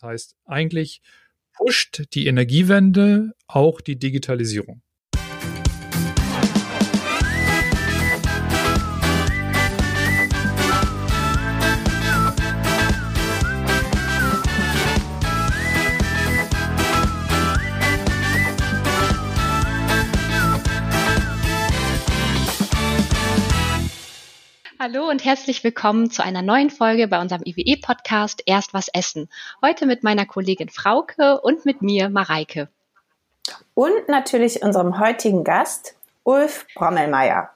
Das heißt, eigentlich pusht die Energiewende auch die Digitalisierung. Hallo und herzlich willkommen zu einer neuen Folge bei unserem IWE-Podcast Erst was essen. Heute mit meiner Kollegin Frauke und mit mir, Mareike. Und natürlich unserem heutigen Gast, Ulf Brommelmeier,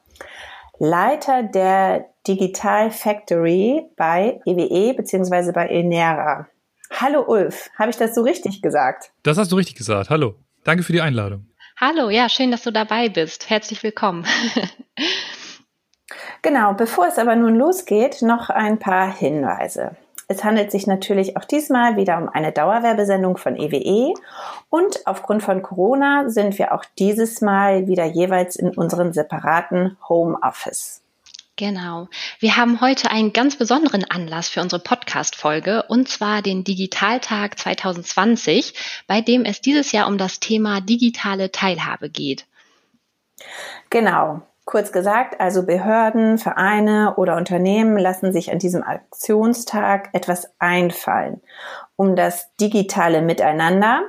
Leiter der Digital Factory bei EWE bzw. bei Enera. Hallo Ulf, habe ich das so richtig gesagt? Das hast du richtig gesagt. Hallo. Danke für die Einladung. Hallo, ja, schön, dass du dabei bist. Herzlich willkommen. Genau, bevor es aber nun losgeht, noch ein paar Hinweise. Es handelt sich natürlich auch diesmal wieder um eine Dauerwerbesendung von EWE e und aufgrund von Corona sind wir auch dieses Mal wieder jeweils in unseren separaten Homeoffice. Genau. Wir haben heute einen ganz besonderen Anlass für unsere Podcast-Folge und zwar den Digitaltag 2020, bei dem es dieses Jahr um das Thema digitale Teilhabe geht. Genau. Kurz gesagt, also Behörden, Vereine oder Unternehmen lassen sich an diesem Aktionstag etwas einfallen, um das digitale Miteinander,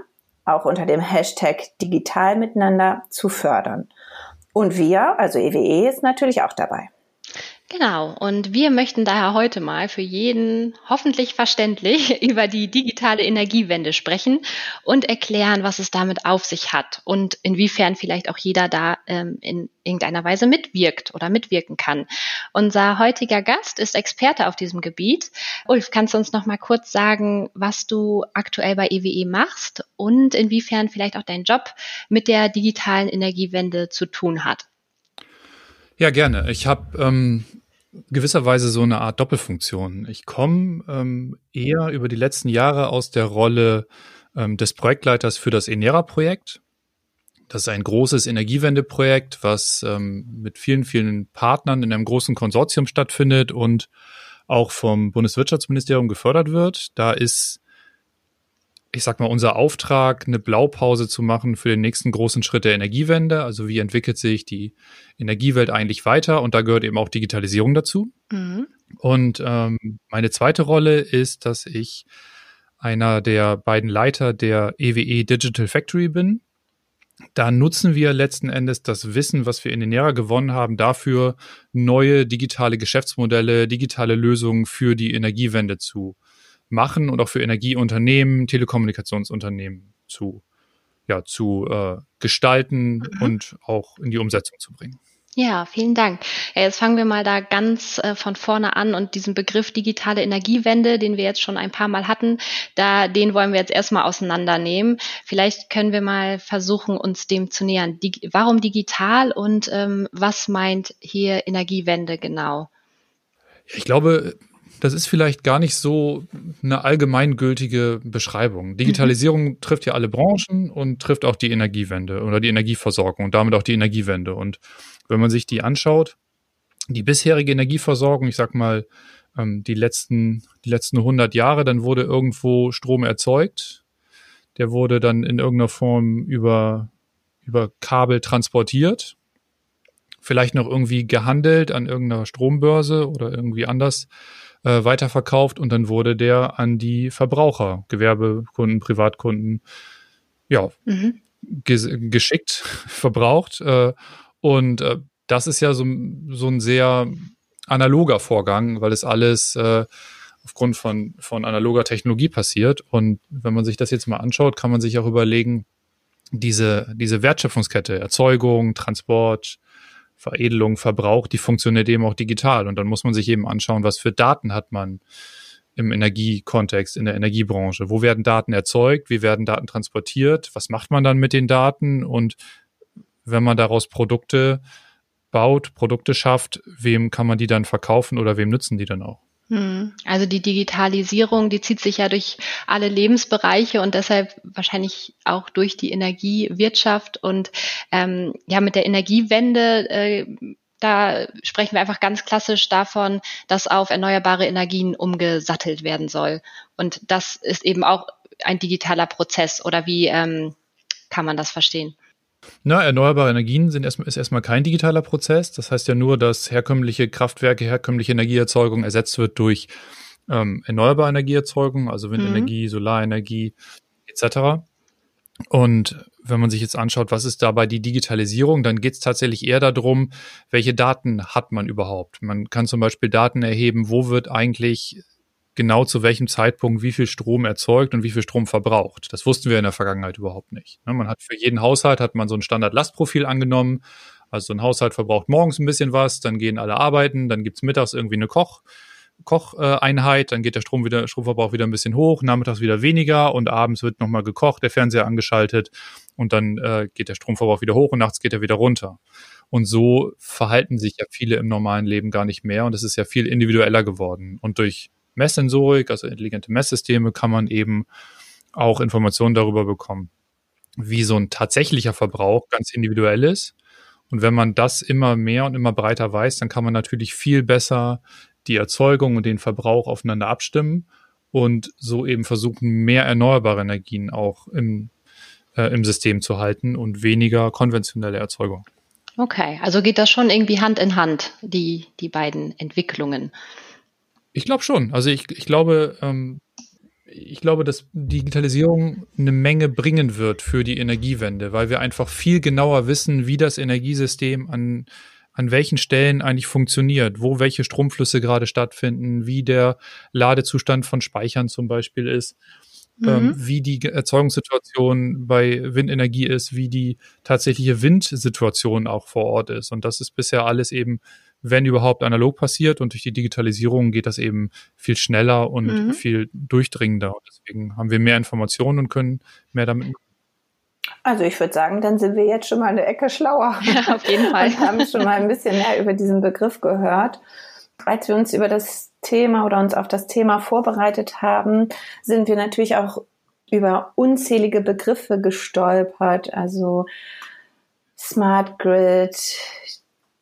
auch unter dem Hashtag digital miteinander, zu fördern. Und wir, also EWE, e, ist natürlich auch dabei. Genau, und wir möchten daher heute mal für jeden hoffentlich verständlich über die digitale Energiewende sprechen und erklären, was es damit auf sich hat und inwiefern vielleicht auch jeder da ähm, in irgendeiner Weise mitwirkt oder mitwirken kann. Unser heutiger Gast ist Experte auf diesem Gebiet. Ulf, kannst du uns noch mal kurz sagen, was du aktuell bei EWE e machst und inwiefern vielleicht auch dein Job mit der digitalen Energiewende zu tun hat? Ja, gerne. Ich habe ähm, gewisserweise so eine Art Doppelfunktion. Ich komme ähm, eher über die letzten Jahre aus der Rolle ähm, des Projektleiters für das Enera-Projekt. Das ist ein großes Energiewendeprojekt, was ähm, mit vielen, vielen Partnern in einem großen Konsortium stattfindet und auch vom Bundeswirtschaftsministerium gefördert wird. Da ist ich sag mal, unser Auftrag, eine Blaupause zu machen für den nächsten großen Schritt der Energiewende. Also wie entwickelt sich die Energiewelt eigentlich weiter? Und da gehört eben auch Digitalisierung dazu. Mhm. Und ähm, meine zweite Rolle ist, dass ich einer der beiden Leiter der EWE e Digital Factory bin. Da nutzen wir letzten Endes das Wissen, was wir in den Enera gewonnen haben, dafür neue digitale Geschäftsmodelle, digitale Lösungen für die Energiewende zu machen und auch für Energieunternehmen, Telekommunikationsunternehmen zu, ja, zu äh, gestalten mhm. und auch in die Umsetzung zu bringen. Ja, vielen Dank. Ja, jetzt fangen wir mal da ganz äh, von vorne an und diesen Begriff digitale Energiewende, den wir jetzt schon ein paar Mal hatten, da den wollen wir jetzt erstmal auseinandernehmen. Vielleicht können wir mal versuchen, uns dem zu nähern. Dig warum digital und ähm, was meint hier Energiewende genau? Ich glaube, das ist vielleicht gar nicht so eine allgemeingültige Beschreibung. Digitalisierung mhm. trifft ja alle Branchen und trifft auch die Energiewende oder die Energieversorgung und damit auch die Energiewende. Und wenn man sich die anschaut, die bisherige Energieversorgung, ich sag mal, ähm, die letzten, die letzten 100 Jahre, dann wurde irgendwo Strom erzeugt. Der wurde dann in irgendeiner Form über, über Kabel transportiert. Vielleicht noch irgendwie gehandelt an irgendeiner Strombörse oder irgendwie anders äh, weiterverkauft und dann wurde der an die Verbraucher, Gewerbekunden, Privatkunden, ja, mhm. ges geschickt, verbraucht. Äh, und äh, das ist ja so, so ein sehr analoger Vorgang, weil es alles äh, aufgrund von, von analoger Technologie passiert. Und wenn man sich das jetzt mal anschaut, kann man sich auch überlegen, diese, diese Wertschöpfungskette, Erzeugung, Transport, Veredelung, Verbrauch, die funktioniert eben auch digital. Und dann muss man sich eben anschauen, was für Daten hat man im Energiekontext, in der Energiebranche. Wo werden Daten erzeugt? Wie werden Daten transportiert? Was macht man dann mit den Daten? Und wenn man daraus Produkte baut, Produkte schafft, wem kann man die dann verkaufen oder wem nützen die dann auch? Hm. Also die Digitalisierung, die zieht sich ja durch alle Lebensbereiche und deshalb wahrscheinlich auch durch die Energiewirtschaft und ähm, ja mit der Energiewende. Äh, da sprechen wir einfach ganz klassisch davon, dass auf erneuerbare Energien umgesattelt werden soll. Und das ist eben auch ein digitaler Prozess oder wie ähm, kann man das verstehen? Na, erneuerbare Energien sind erstmal, ist erstmal kein digitaler Prozess. Das heißt ja nur, dass herkömmliche Kraftwerke, herkömmliche Energieerzeugung ersetzt wird durch ähm, erneuerbare Energieerzeugung, also Windenergie, mhm. Solarenergie etc. Und wenn man sich jetzt anschaut, was ist dabei die Digitalisierung, dann geht es tatsächlich eher darum, welche Daten hat man überhaupt. Man kann zum Beispiel Daten erheben, wo wird eigentlich genau zu welchem Zeitpunkt wie viel Strom erzeugt und wie viel Strom verbraucht. Das wussten wir in der Vergangenheit überhaupt nicht. Ne, man hat für jeden Haushalt hat man so ein Standard-Lastprofil angenommen. Also so ein Haushalt verbraucht morgens ein bisschen was, dann gehen alle arbeiten, dann gibt's mittags irgendwie eine Koch, Kocheinheit, dann geht der Strom wieder, Stromverbrauch wieder ein bisschen hoch, nachmittags wieder weniger und abends wird nochmal gekocht, der Fernseher angeschaltet und dann äh, geht der Stromverbrauch wieder hoch und nachts geht er wieder runter. Und so verhalten sich ja viele im normalen Leben gar nicht mehr und es ist ja viel individueller geworden. Und durch Messsensorik, also intelligente Messsysteme, kann man eben auch Informationen darüber bekommen, wie so ein tatsächlicher Verbrauch ganz individuell ist. Und wenn man das immer mehr und immer breiter weiß, dann kann man natürlich viel besser die Erzeugung und den Verbrauch aufeinander abstimmen und so eben versuchen, mehr erneuerbare Energien auch im, äh, im System zu halten und weniger konventionelle Erzeugung. Okay, also geht das schon irgendwie Hand in Hand, die, die beiden Entwicklungen. Ich glaube schon. Also ich, ich glaube, ähm, ich glaube, dass Digitalisierung eine Menge bringen wird für die Energiewende, weil wir einfach viel genauer wissen, wie das Energiesystem an, an welchen Stellen eigentlich funktioniert, wo welche Stromflüsse gerade stattfinden, wie der Ladezustand von Speichern zum Beispiel ist, ähm, mhm. ähm, wie die Erzeugungssituation bei Windenergie ist, wie die tatsächliche Windsituation auch vor Ort ist. Und das ist bisher alles eben wenn überhaupt analog passiert und durch die Digitalisierung geht das eben viel schneller und mhm. viel durchdringender. Deswegen haben wir mehr Informationen und können mehr damit. Also ich würde sagen, dann sind wir jetzt schon mal eine Ecke schlauer. Ja, auf jeden Fall. und haben schon mal ein bisschen mehr über diesen Begriff gehört. Als wir uns über das Thema oder uns auf das Thema vorbereitet haben, sind wir natürlich auch über unzählige Begriffe gestolpert. Also Smart Grid,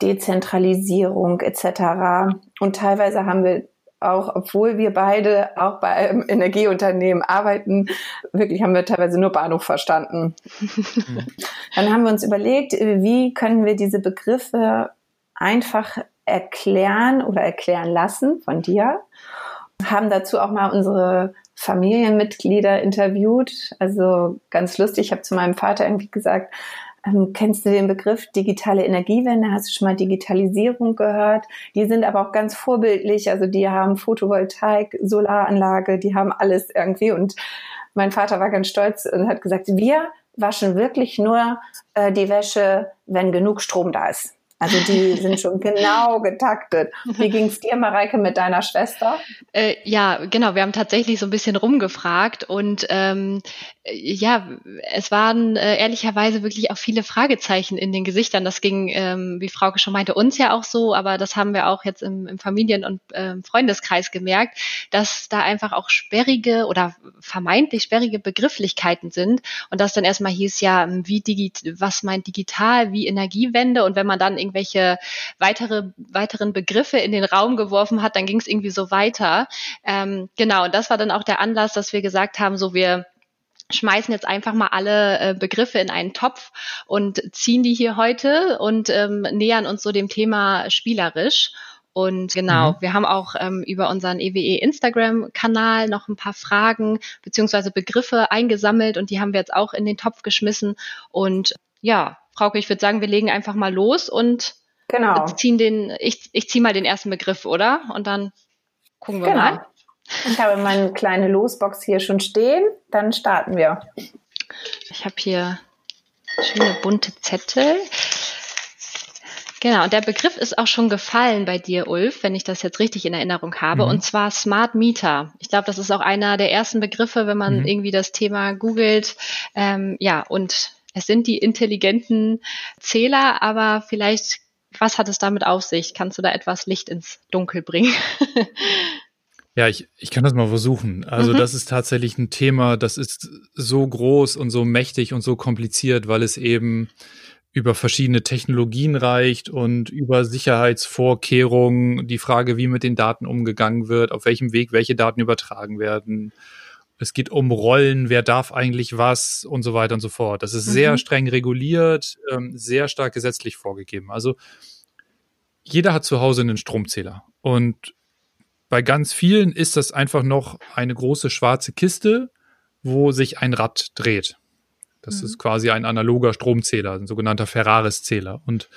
Dezentralisierung etc. Und teilweise haben wir auch, obwohl wir beide auch bei einem Energieunternehmen arbeiten, wirklich haben wir teilweise nur Bahnhof verstanden. Dann haben wir uns überlegt, wie können wir diese Begriffe einfach erklären oder erklären lassen von dir. Haben dazu auch mal unsere Familienmitglieder interviewt. Also ganz lustig. Ich habe zu meinem Vater irgendwie gesagt, ähm, kennst du den Begriff digitale Energiewende? Hast du schon mal Digitalisierung gehört? Die sind aber auch ganz vorbildlich. Also die haben Photovoltaik, Solaranlage, die haben alles irgendwie. Und mein Vater war ganz stolz und hat gesagt, wir waschen wirklich nur äh, die Wäsche, wenn genug Strom da ist. Also die sind schon genau getaktet. Wie ging es dir, Mareike, mit deiner Schwester? Äh, ja, genau. Wir haben tatsächlich so ein bisschen rumgefragt und ähm, ja, es waren äh, ehrlicherweise wirklich auch viele Fragezeichen in den Gesichtern. Das ging, ähm, wie Frauke schon meinte, uns ja auch so, aber das haben wir auch jetzt im, im Familien- und ähm, Freundeskreis gemerkt, dass da einfach auch sperrige oder vermeintlich sperrige Begrifflichkeiten sind und das dann erstmal hieß ja, wie digit was meint digital, wie Energiewende und wenn man dann irgendwelche weitere, weiteren Begriffe in den Raum geworfen hat, dann ging es irgendwie so weiter. Ähm, genau, und das war dann auch der Anlass, dass wir gesagt haben, so wir schmeißen jetzt einfach mal alle äh, Begriffe in einen Topf und ziehen die hier heute und ähm, nähern uns so dem Thema spielerisch. Und genau, mhm. wir haben auch ähm, über unseren EWE e Instagram-Kanal noch ein paar Fragen beziehungsweise Begriffe eingesammelt und die haben wir jetzt auch in den Topf geschmissen. Und ja, Frauke, ich würde sagen, wir legen einfach mal los und genau. ziehen den, ich, ich ziehe mal den ersten Begriff, oder? Und dann gucken wir genau. mal. Ich habe meine kleine Losbox hier schon stehen. Dann starten wir. Ich habe hier schöne bunte Zettel. Genau, und der Begriff ist auch schon gefallen bei dir, Ulf, wenn ich das jetzt richtig in Erinnerung habe, mhm. und zwar Smart Meter. Ich glaube, das ist auch einer der ersten Begriffe, wenn man mhm. irgendwie das Thema googelt. Ähm, ja, und es sind die intelligenten Zähler, aber vielleicht, was hat es damit auf sich? Kannst du da etwas Licht ins Dunkel bringen? Ja, ich, ich kann das mal versuchen. Also mhm. das ist tatsächlich ein Thema, das ist so groß und so mächtig und so kompliziert, weil es eben über verschiedene Technologien reicht und über Sicherheitsvorkehrungen, die Frage, wie mit den Daten umgegangen wird, auf welchem Weg welche Daten übertragen werden, Es geht um Rollen, wer darf eigentlich was und so weiter und so fort. Das ist mhm. sehr streng reguliert, ähm, sehr stark gesetzlich vorgegeben. Also jeder hat zu Hause einen Stromzähler und bei ganz vielen ist das einfach noch eine große schwarze Kiste, wo sich ein Rad dreht. Das mhm. ist quasi ein analoger Stromzähler, ein sogenannter Ferraris-Zähler. Und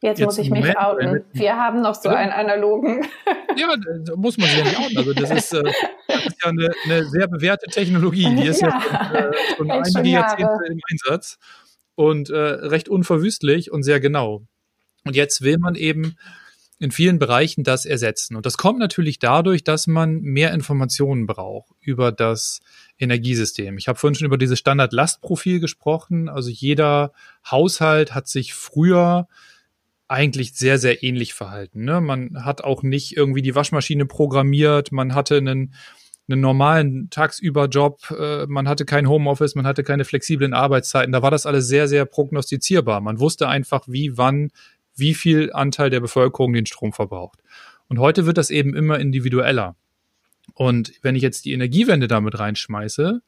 Jetzt, jetzt muss ich mich outen. Wir haben noch so einen analogen. Ja, da muss man sich ja nicht outen. Also das ist, äh, das ist ja eine, eine, sehr bewährte Technologie. Die ist ja, ja schon, äh, schon einige Jahrzehnte im Einsatz und äh, recht unverwüstlich und sehr genau. Und jetzt will man eben in vielen Bereichen das ersetzen. Und das kommt natürlich dadurch, dass man mehr Informationen braucht über das Energiesystem. Ich habe vorhin schon über dieses Standard-Lastprofil gesprochen. Also jeder Haushalt hat sich früher eigentlich sehr, sehr ähnlich verhalten. Ne? Man hat auch nicht irgendwie die Waschmaschine programmiert, man hatte einen, einen normalen Tagsüberjob, äh, man hatte kein Homeoffice, man hatte keine flexiblen Arbeitszeiten. Da war das alles sehr, sehr prognostizierbar. Man wusste einfach, wie, wann, wie viel Anteil der Bevölkerung den Strom verbraucht. Und heute wird das eben immer individueller. Und wenn ich jetzt die Energiewende damit reinschmeiße,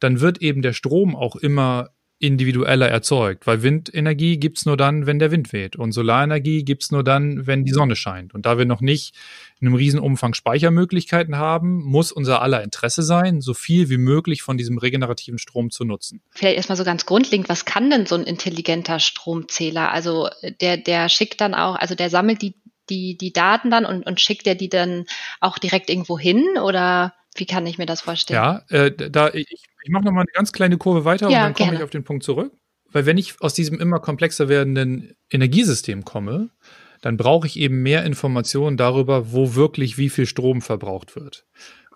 dann wird eben der Strom auch immer individueller erzeugt, weil Windenergie gibt's nur dann, wenn der Wind weht und Solarenergie gibt's nur dann, wenn die Sonne scheint. Und da wir noch nicht in einem riesen Umfang Speichermöglichkeiten haben, muss unser aller Interesse sein, so viel wie möglich von diesem regenerativen Strom zu nutzen. Vielleicht erstmal so ganz grundlegend, was kann denn so ein intelligenter Stromzähler? Also der, der schickt dann auch, also der sammelt die, die, die Daten dann und, und schickt der die dann auch direkt irgendwo hin oder wie kann ich mir das vorstellen? Ja, äh, da ich, ich mache noch mal eine ganz kleine Kurve weiter ja, und dann komme ich auf den Punkt zurück. Weil wenn ich aus diesem immer komplexer werdenden Energiesystem komme, dann brauche ich eben mehr Informationen darüber, wo wirklich wie viel Strom verbraucht wird.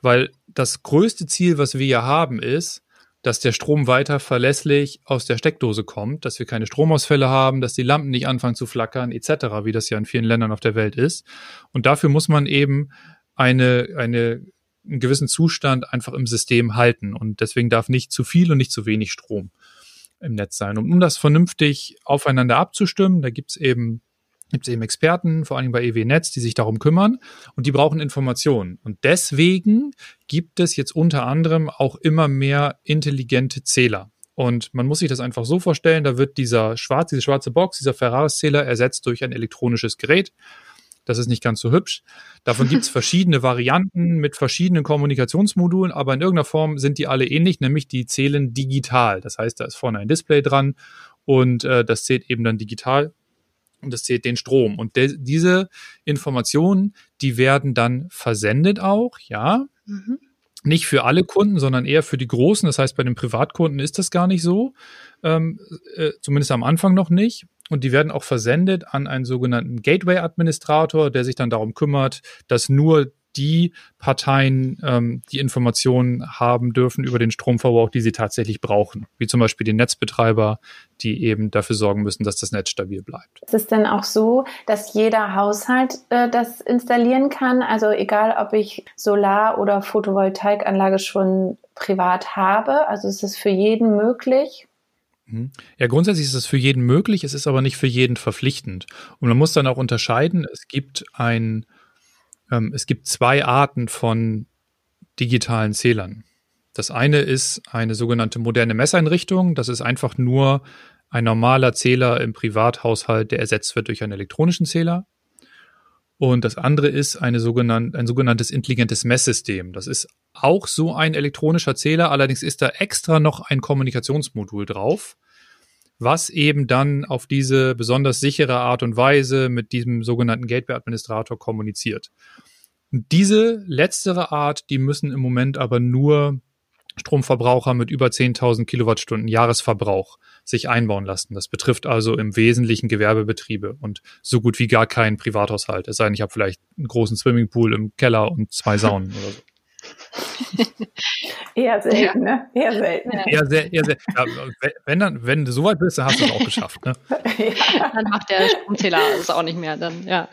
Weil das größte Ziel, was wir ja haben, ist, dass der Strom weiter verlässlich aus der Steckdose kommt, dass wir keine Stromausfälle haben, dass die Lampen nicht anfangen zu flackern, etc., wie das ja in vielen Ländern auf der Welt ist. Und dafür muss man eben eine, eine einen gewissen Zustand einfach im System halten. Und deswegen darf nicht zu viel und nicht zu wenig Strom im Netz sein. Und um das vernünftig aufeinander abzustimmen, da gibt's eben gibt es eben Experten, vor allem bei EW Netz, die sich darum kümmern und die brauchen Informationen. Und deswegen gibt es jetzt unter anderem auch immer mehr intelligente Zähler. Und man muss sich das einfach so vorstellen, da wird dieser schwarz, diese schwarze Box, dieser Ferraris-Zähler ersetzt durch ein elektronisches Gerät. Das ist nicht ganz so hübsch. Davon gibt es verschiedene Varianten mit verschiedenen Kommunikationsmodulen, aber in irgendeiner Form sind die alle ähnlich, nämlich die zählen digital. Das heißt, da ist vorne ein Display dran und äh, das zählt eben dann digital und das zählt den Strom. Und diese Informationen, die werden dann versendet auch, ja. Mhm. Nicht für alle Kunden, sondern eher für die großen. Das heißt, bei den Privatkunden ist das gar nicht so. Ähm, äh, zumindest am Anfang noch nicht und die werden auch versendet an einen sogenannten Gateway-Administrator, der sich dann darum kümmert, dass nur die Parteien ähm, die Informationen haben dürfen über den Stromverbrauch, die sie tatsächlich brauchen, wie zum Beispiel die Netzbetreiber, die eben dafür sorgen müssen, dass das Netz stabil bleibt. Ist es denn auch so, dass jeder Haushalt äh, das installieren kann? Also egal, ob ich Solar- oder Photovoltaikanlage schon privat habe, also ist es für jeden möglich? Mhm. Ja, grundsätzlich ist es für jeden möglich, es ist aber nicht für jeden verpflichtend. Und man muss dann auch unterscheiden, es gibt ein, ähm, es gibt zwei Arten von digitalen Zählern. Das eine ist eine sogenannte moderne Messeinrichtung. Das ist einfach nur ein normaler Zähler im Privathaushalt, der ersetzt wird durch einen elektronischen Zähler. Und das andere ist eine sogenannte, ein sogenanntes intelligentes Messsystem. Das ist auch so ein elektronischer Zähler, allerdings ist da extra noch ein Kommunikationsmodul drauf, was eben dann auf diese besonders sichere Art und Weise mit diesem sogenannten Gateway-Administrator kommuniziert. Und diese letztere Art, die müssen im Moment aber nur Stromverbraucher mit über 10.000 Kilowattstunden Jahresverbrauch sich einbauen lassen. Das betrifft also im Wesentlichen Gewerbebetriebe und so gut wie gar keinen Privathaushalt. Es sei denn, ich habe vielleicht einen großen Swimmingpool im Keller und zwei Saunen oder so. eher selten, ja. ne? Eher selten. Eher sehr, eher sehr. Ja, wenn, dann, wenn du so weit bist, dann hast du es auch geschafft. Ne? ja. Dann macht der Stromzähler es auch nicht mehr. Dann, ja.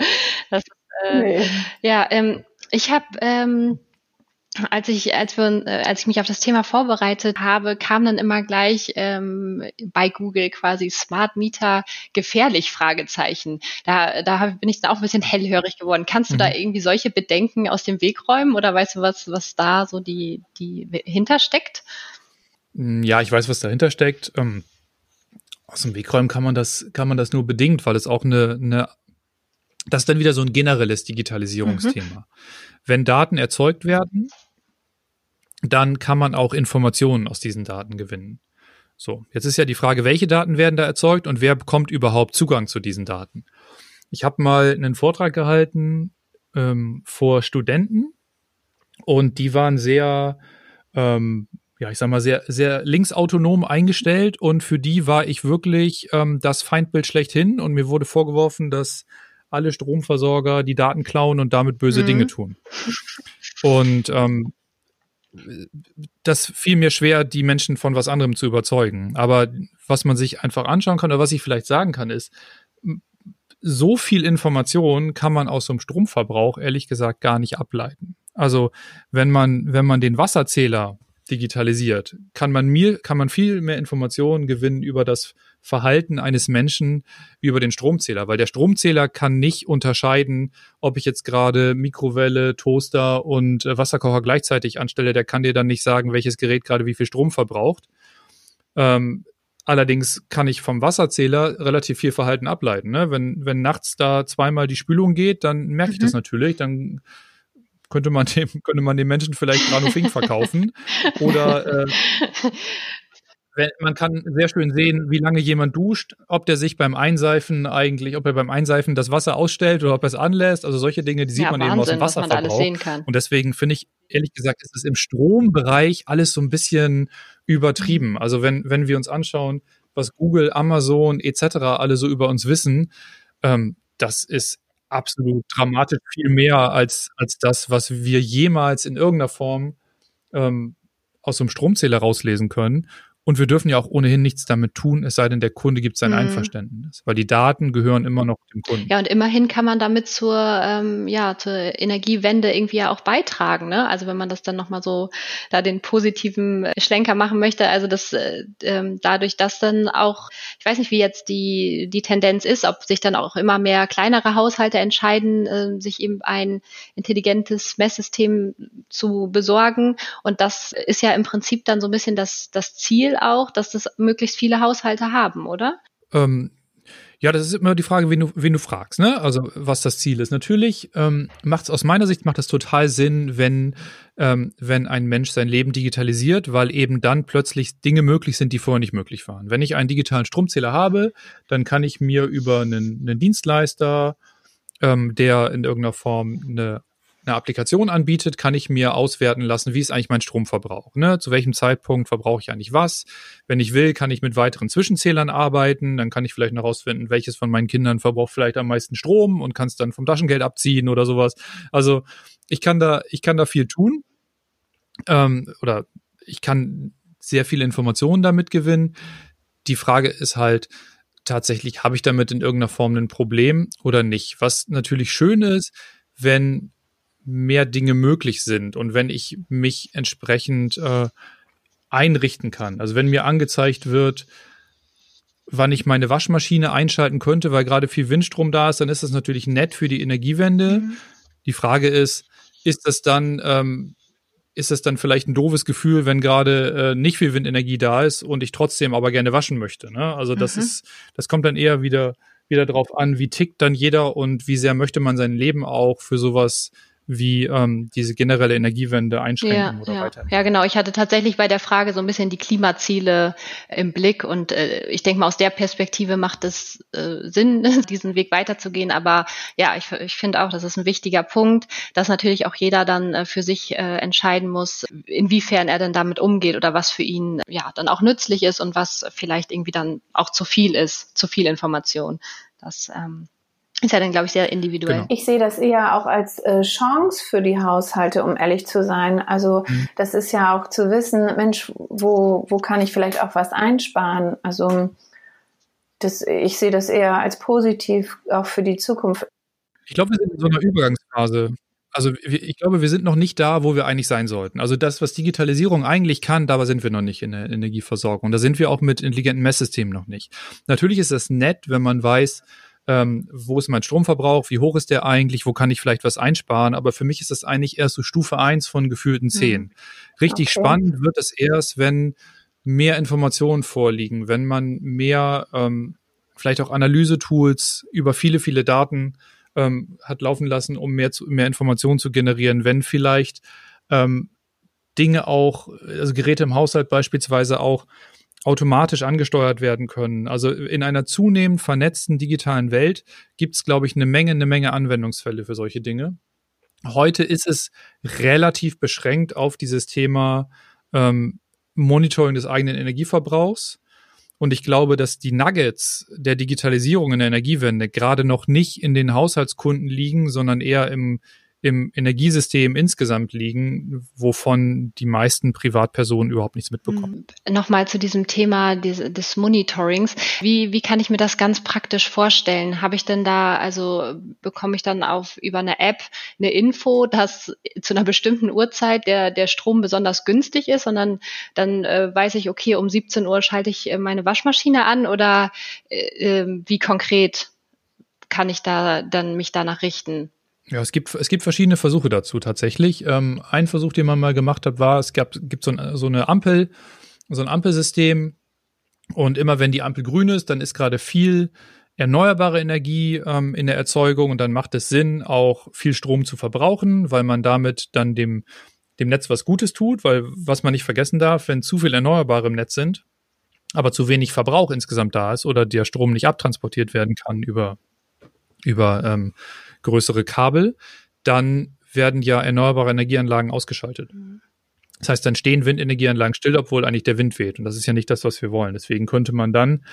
Das, äh, nee. ja ähm, ich habe ähm, als ich, als wir, äh, als ich mich auf das Thema vorbereitet habe, kam dann immer gleich ähm, bei Google quasi Smart Meter gefährlich Fragezeichen. Da, da bin ich dann auch ein bisschen hellhörig geworden. Kannst du mhm. da irgendwie solche Bedenken aus dem Weg räumen oder weißt du was, was da so die die hintersteckt? Mm, ja, ich weiß, was dahinter steckt. Ähm, aus dem Weg räumen kann man das kann man das nur bedingt, weil es auch eine, eine das ist dann wieder so ein generelles Digitalisierungsthema. Mhm. Wenn Daten erzeugt werden, dann kann man auch Informationen aus diesen Daten gewinnen. So, jetzt ist ja die Frage, welche Daten werden da erzeugt und wer bekommt überhaupt Zugang zu diesen Daten? Ich habe mal einen Vortrag gehalten ähm, vor Studenten und die waren sehr, ähm, ja, ich sag mal, sehr, sehr linksautonom eingestellt und für die war ich wirklich ähm, das Feindbild schlechthin und mir wurde vorgeworfen, dass alle Stromversorger die Daten klauen und damit böse mhm. Dinge tun. Und ähm, das fiel mir schwer, die Menschen von was anderem zu überzeugen. Aber was man sich einfach anschauen kann oder was ich vielleicht sagen kann, ist, so viel Information kann man aus so einem Stromverbrauch ehrlich gesagt gar nicht ableiten. Also wenn man, wenn man den Wasserzähler digitalisiert, kann man mir, kann man viel mehr Informationen gewinnen über das Verhalten eines Menschen wie über den Stromzähler, weil der Stromzähler kann nicht unterscheiden, ob ich jetzt gerade Mikrowelle, Toaster und äh, Wasserkocher gleichzeitig anstelle. Der kann dir dann nicht sagen, welches Gerät gerade wie viel Strom verbraucht. Ähm, allerdings kann ich vom Wasserzähler relativ viel Verhalten ableiten. Ne? Wenn, wenn nachts da zweimal die Spülung geht, dann merke ich das mhm. natürlich. Dann könnte man dem, könnte man den Menschen vielleicht Granufink verkaufen. Oder äh, man kann sehr schön sehen, wie lange jemand duscht, ob der sich beim Einseifen eigentlich, ob er beim Einseifen das Wasser ausstellt oder ob er es anlässt. Also solche Dinge, die sieht ja, man Wahnsinn, eben aus dem Wasserverbrauch. Und deswegen finde ich, ehrlich gesagt, ist es im Strombereich alles so ein bisschen übertrieben. Mhm. Also wenn, wenn wir uns anschauen, was Google, Amazon etc. alle so über uns wissen, ähm, das ist absolut dramatisch viel mehr als, als das, was wir jemals in irgendeiner Form ähm, aus einem Stromzähler rauslesen können. Und wir dürfen ja auch ohnehin nichts damit tun, es sei denn, der Kunde gibt sein mhm. Einverständnis, weil die Daten gehören immer noch dem Kunden. Ja, und immerhin kann man damit zur, ähm, ja, zur Energiewende irgendwie ja auch beitragen. Ne? Also wenn man das dann nochmal so da den positiven Schlenker machen möchte, also das äh, ähm, dadurch, dass dann auch, ich weiß nicht, wie jetzt die, die Tendenz ist, ob sich dann auch immer mehr kleinere Haushalte entscheiden, äh, sich eben ein intelligentes Messsystem zu besorgen. Und das ist ja im Prinzip dann so ein bisschen das, das Ziel auch, dass das möglichst viele Haushalte haben, oder? Ähm, ja, das ist immer die Frage, wen du, wen du fragst, ne? Also was das Ziel ist. Natürlich ähm, macht es aus meiner Sicht macht es total Sinn, wenn ähm, wenn ein Mensch sein Leben digitalisiert, weil eben dann plötzlich Dinge möglich sind, die vorher nicht möglich waren. Wenn ich einen digitalen Stromzähler habe, dann kann ich mir über einen, einen Dienstleister, ähm, der in irgendeiner Form eine eine Applikation anbietet, kann ich mir auswerten lassen, wie ist eigentlich mein Stromverbrauch. Ne? Zu welchem Zeitpunkt verbrauche ich eigentlich was? Wenn ich will, kann ich mit weiteren Zwischenzählern arbeiten. Dann kann ich vielleicht noch rausfinden, welches von meinen Kindern verbraucht vielleicht am meisten Strom und kann es dann vom Taschengeld abziehen oder sowas. Also ich kann da, ich kann da viel tun. Ähm, oder ich kann sehr viele Informationen damit gewinnen. Die Frage ist halt, tatsächlich habe ich damit in irgendeiner Form ein Problem oder nicht. Was natürlich schön ist, wenn mehr Dinge möglich sind und wenn ich mich entsprechend äh, einrichten kann. Also wenn mir angezeigt wird, wann ich meine Waschmaschine einschalten könnte, weil gerade viel Windstrom da ist, dann ist das natürlich nett für die Energiewende. Mhm. Die Frage ist, ist das dann, ähm, ist das dann vielleicht ein doofes Gefühl, wenn gerade äh, nicht viel Windenergie da ist und ich trotzdem aber gerne waschen möchte? Ne? Also das mhm. ist, das kommt dann eher wieder wieder drauf an, wie tickt dann jeder und wie sehr möchte man sein Leben auch für sowas wie ähm, diese generelle Energiewende einschränken ja, oder ja. weiter. Ja, genau. Ich hatte tatsächlich bei der Frage so ein bisschen die Klimaziele im Blick und äh, ich denke mal, aus der Perspektive macht es äh, Sinn, diesen Weg weiterzugehen. Aber ja, ich, ich finde auch, das ist ein wichtiger Punkt, dass natürlich auch jeder dann äh, für sich äh, entscheiden muss, inwiefern er denn damit umgeht oder was für ihn ja dann auch nützlich ist und was vielleicht irgendwie dann auch zu viel ist, zu viel Information. Das ähm, ist ja dann, glaube ich, sehr individuell. Genau. Ich sehe das eher auch als äh, Chance für die Haushalte, um ehrlich zu sein. Also mhm. das ist ja auch zu wissen, Mensch, wo, wo kann ich vielleicht auch was einsparen? Also das, ich sehe das eher als positiv auch für die Zukunft. Ich glaube, wir sind in so einer Übergangsphase. Also ich glaube, wir sind noch nicht da, wo wir eigentlich sein sollten. Also das, was Digitalisierung eigentlich kann, dabei sind wir noch nicht in der Energieversorgung. Da sind wir auch mit intelligenten Messsystemen noch nicht. Natürlich ist das nett, wenn man weiß, ähm, wo ist mein Stromverbrauch, wie hoch ist der eigentlich, wo kann ich vielleicht was einsparen, aber für mich ist das eigentlich erst so Stufe eins von gefühlten hm. zehn. Richtig okay. spannend wird es erst, wenn mehr Informationen vorliegen, wenn man mehr ähm, vielleicht auch Analysetools über viele, viele Daten ähm, hat laufen lassen, um mehr, zu, mehr Informationen zu generieren, wenn vielleicht ähm, Dinge auch, also Geräte im Haushalt beispielsweise auch automatisch angesteuert werden können. Also in einer zunehmend vernetzten digitalen Welt gibt es, glaube ich, eine Menge, eine Menge Anwendungsfälle für solche Dinge. Heute ist es relativ beschränkt auf dieses Thema ähm, Monitoring des eigenen Energieverbrauchs. Und ich glaube, dass die Nuggets der Digitalisierung in der Energiewende gerade noch nicht in den Haushaltskunden liegen, sondern eher im im Energiesystem insgesamt liegen, wovon die meisten Privatpersonen überhaupt nichts mitbekommen. Mhm. Nochmal zu diesem Thema des, des Monitorings. Wie, wie kann ich mir das ganz praktisch vorstellen? Habe ich denn da, also bekomme ich dann auf über eine App eine Info, dass zu einer bestimmten Uhrzeit der, der Strom besonders günstig ist, sondern dann äh, weiß ich, okay, um 17 Uhr schalte ich äh, meine Waschmaschine an oder äh, äh, wie konkret kann ich da dann mich danach richten? Ja, es gibt, es gibt verschiedene Versuche dazu tatsächlich. Ähm, ein Versuch, den man mal gemacht hat, war, es gab, gibt so, ein, so eine Ampel, so ein Ampelsystem. Und immer wenn die Ampel grün ist, dann ist gerade viel erneuerbare Energie ähm, in der Erzeugung und dann macht es Sinn, auch viel Strom zu verbrauchen, weil man damit dann dem, dem Netz was Gutes tut, weil was man nicht vergessen darf, wenn zu viel Erneuerbare im Netz sind, aber zu wenig Verbrauch insgesamt da ist oder der Strom nicht abtransportiert werden kann über, über ähm, größere Kabel, dann werden ja erneuerbare Energieanlagen ausgeschaltet. Mhm. Das heißt, dann stehen Windenergieanlagen still, obwohl eigentlich der Wind weht. Und das ist ja nicht das, was wir wollen. Deswegen könnte man dann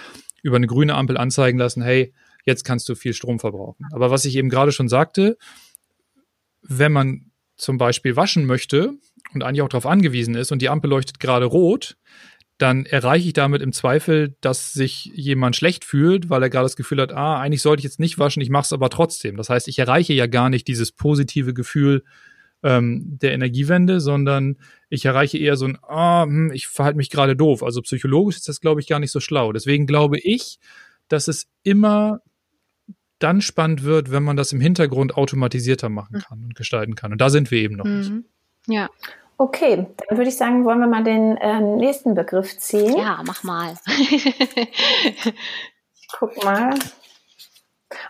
über eine grüne Ampel anzeigen lassen, hey, jetzt kannst du viel Strom verbrauchen. Aber was ich eben gerade schon sagte, wenn man zum Beispiel waschen möchte und eigentlich auch darauf angewiesen ist und die Ampel leuchtet gerade rot, dann erreiche ich damit im Zweifel, dass sich jemand schlecht fühlt, weil er gerade das Gefühl hat, ah, eigentlich sollte ich jetzt nicht waschen, ich mache es aber trotzdem. Das heißt, ich erreiche ja gar nicht dieses positive Gefühl ähm, der Energiewende, sondern ich erreiche eher so ein, ah, hm, ich verhalte mich gerade doof. Also psychologisch ist das, glaube ich, gar nicht so schlau. Deswegen glaube ich, dass es immer dann spannend wird, wenn man das im Hintergrund automatisierter machen hm. kann und gestalten kann. Und da sind wir eben noch mhm. nicht. Ja, Okay, dann würde ich sagen, wollen wir mal den äh, nächsten Begriff ziehen. Ja, mach mal. ich guck mal.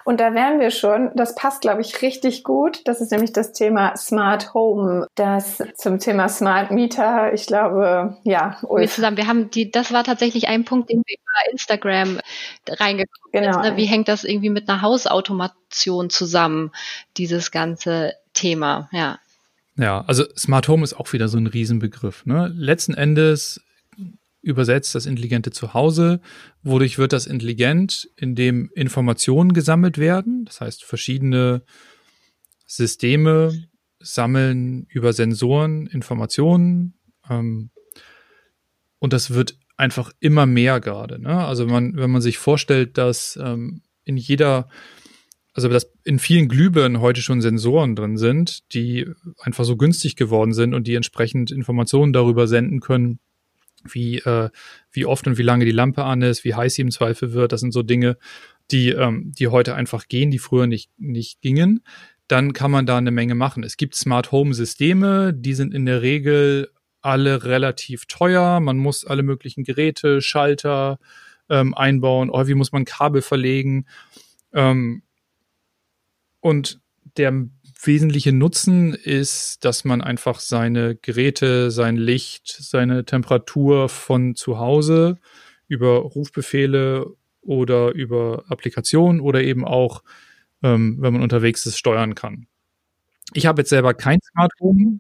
Und da wären wir schon, das passt, glaube ich, richtig gut. Das ist nämlich das Thema Smart Home. Das zum Thema Smart Meter, ich glaube, ja. Wir zusammen, wir haben die, das war tatsächlich ein Punkt, den wir über Instagram reingekommen genau. sind. Wie hängt das irgendwie mit einer Hausautomation zusammen, dieses ganze Thema, ja. Ja, also Smart Home ist auch wieder so ein Riesenbegriff. Ne? Letzten Endes übersetzt das intelligente Zuhause. Wodurch wird das intelligent? Indem Informationen gesammelt werden. Das heißt, verschiedene Systeme sammeln über Sensoren Informationen. Ähm, und das wird einfach immer mehr gerade. Ne? Also man, wenn man sich vorstellt, dass ähm, in jeder also dass in vielen Glühbirnen heute schon Sensoren drin sind, die einfach so günstig geworden sind und die entsprechend Informationen darüber senden können, wie, äh, wie oft und wie lange die Lampe an ist, wie heiß sie im Zweifel wird. Das sind so Dinge, die, ähm, die heute einfach gehen, die früher nicht, nicht gingen. Dann kann man da eine Menge machen. Es gibt Smart Home Systeme, die sind in der Regel alle relativ teuer. Man muss alle möglichen Geräte, Schalter ähm, einbauen. Häufig muss man Kabel verlegen. Ähm, und der wesentliche Nutzen ist, dass man einfach seine Geräte, sein Licht, seine Temperatur von zu Hause über Rufbefehle oder über Applikationen oder eben auch, ähm, wenn man unterwegs ist, steuern kann. Ich habe jetzt selber kein Smart Home,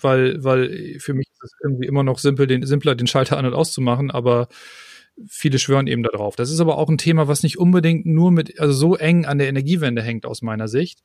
weil, weil für mich ist es irgendwie immer noch simpel, den, simpler, den Schalter an und auszumachen, aber viele schwören eben darauf. Das ist aber auch ein Thema, was nicht unbedingt nur mit, also so eng an der Energiewende hängt aus meiner Sicht.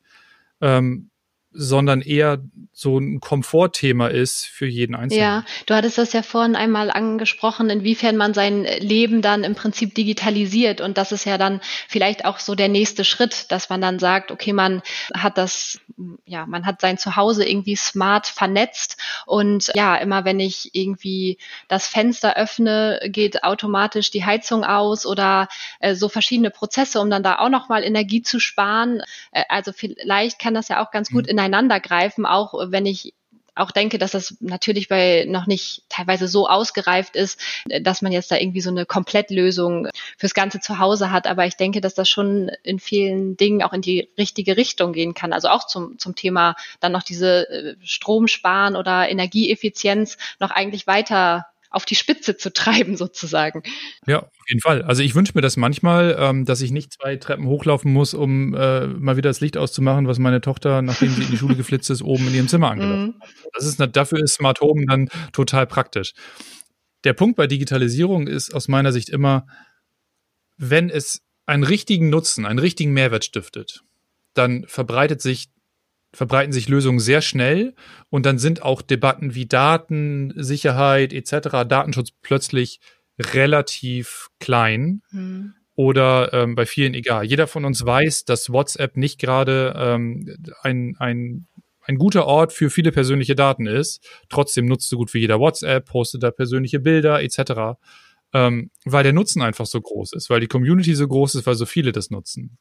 Ähm, sondern eher so ein Komfortthema ist für jeden Einzelnen. Ja, du hattest das ja vorhin einmal angesprochen, inwiefern man sein Leben dann im Prinzip digitalisiert. Und das ist ja dann vielleicht auch so der nächste Schritt, dass man dann sagt, okay, man hat das, ja, man hat sein Zuhause irgendwie smart vernetzt. Und ja, immer wenn ich irgendwie das Fenster öffne, geht automatisch die Heizung aus oder äh, so verschiedene Prozesse, um dann da auch nochmal Energie zu sparen. Äh, also vielleicht kann das ja auch ganz gut mhm. Ineinander greifen, auch wenn ich auch denke, dass das natürlich bei noch nicht teilweise so ausgereift ist, dass man jetzt da irgendwie so eine Komplettlösung fürs ganze Zuhause hat. Aber ich denke, dass das schon in vielen Dingen auch in die richtige Richtung gehen kann. Also auch zum, zum Thema dann noch diese äh, Stromsparen oder Energieeffizienz noch eigentlich weiter auf die Spitze zu treiben, sozusagen. Ja, auf jeden Fall. Also ich wünsche mir das manchmal, ähm, dass ich nicht zwei Treppen hochlaufen muss, um äh, mal wieder das Licht auszumachen, was meine Tochter, nachdem sie in die Schule geflitzt ist, oben in ihrem Zimmer angelaufen hat. Mhm. Das ist, dafür ist Smart Home dann total praktisch. Der Punkt bei Digitalisierung ist aus meiner Sicht immer, wenn es einen richtigen Nutzen, einen richtigen Mehrwert stiftet, dann verbreitet sich verbreiten sich Lösungen sehr schnell und dann sind auch Debatten wie Datensicherheit etc., Datenschutz plötzlich relativ klein mhm. oder ähm, bei vielen egal. Jeder von uns weiß, dass WhatsApp nicht gerade ähm, ein, ein, ein guter Ort für viele persönliche Daten ist. Trotzdem nutzt so gut wie jeder WhatsApp, postet da persönliche Bilder etc., ähm, weil der Nutzen einfach so groß ist, weil die Community so groß ist, weil so viele das nutzen.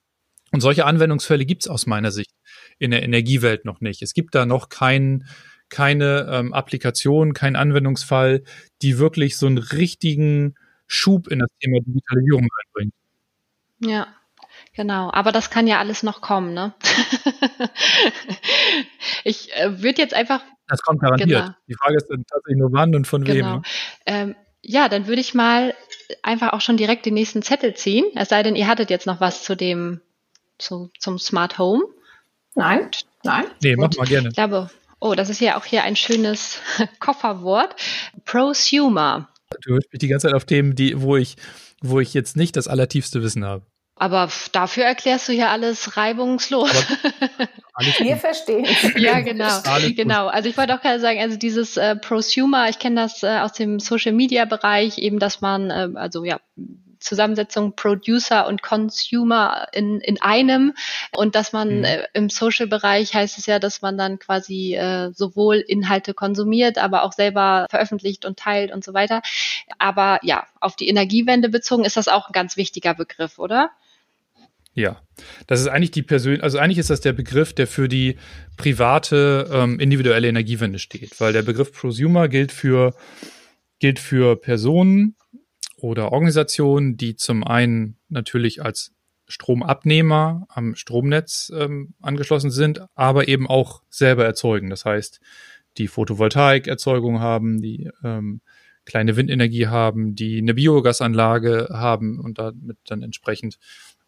Und solche Anwendungsfälle gibt es aus meiner Sicht in der Energiewelt noch nicht. Es gibt da noch kein, keine ähm, Applikation, kein Anwendungsfall, die wirklich so einen richtigen Schub in das Thema Digitalisierung reinbringt. Ja, genau. Aber das kann ja alles noch kommen, ne? ich äh, würde jetzt einfach. Das kommt garantiert. Genau. Die Frage ist dann tatsächlich nur wann und von genau. wem. Ne? Ähm, ja, dann würde ich mal einfach auch schon direkt den nächsten Zettel ziehen. Es sei denn, ihr hattet jetzt noch was zu dem, zu, zum Smart Home. Nein, nein. Nee, mach mal gerne. Ich glaube, oh, das ist ja auch hier ein schönes Kofferwort. Prosumer. Du hörst mich die ganze Zeit auf Themen, die, wo ich, wo ich jetzt nicht das allertiefste Wissen habe. Aber dafür erklärst du ja alles reibungslos. Alles Wir verstehen. Ja, genau. genau. Also ich wollte auch gerade sagen, also dieses äh, Prosumer, ich kenne das äh, aus dem Social Media Bereich, eben, dass man, äh, also ja, Zusammensetzung Producer und Consumer in, in einem und dass man mhm. äh, im Social-Bereich heißt es ja, dass man dann quasi äh, sowohl Inhalte konsumiert, aber auch selber veröffentlicht und teilt und so weiter. Aber ja, auf die Energiewende bezogen ist das auch ein ganz wichtiger Begriff, oder? Ja, das ist eigentlich die Persön also eigentlich ist das der Begriff, der für die private ähm, individuelle Energiewende steht, weil der Begriff Prosumer gilt für gilt für Personen, oder Organisationen, die zum einen natürlich als Stromabnehmer am Stromnetz ähm, angeschlossen sind, aber eben auch selber erzeugen. Das heißt, die Photovoltaikerzeugung haben, die ähm, kleine Windenergie haben, die eine Biogasanlage haben und damit dann entsprechend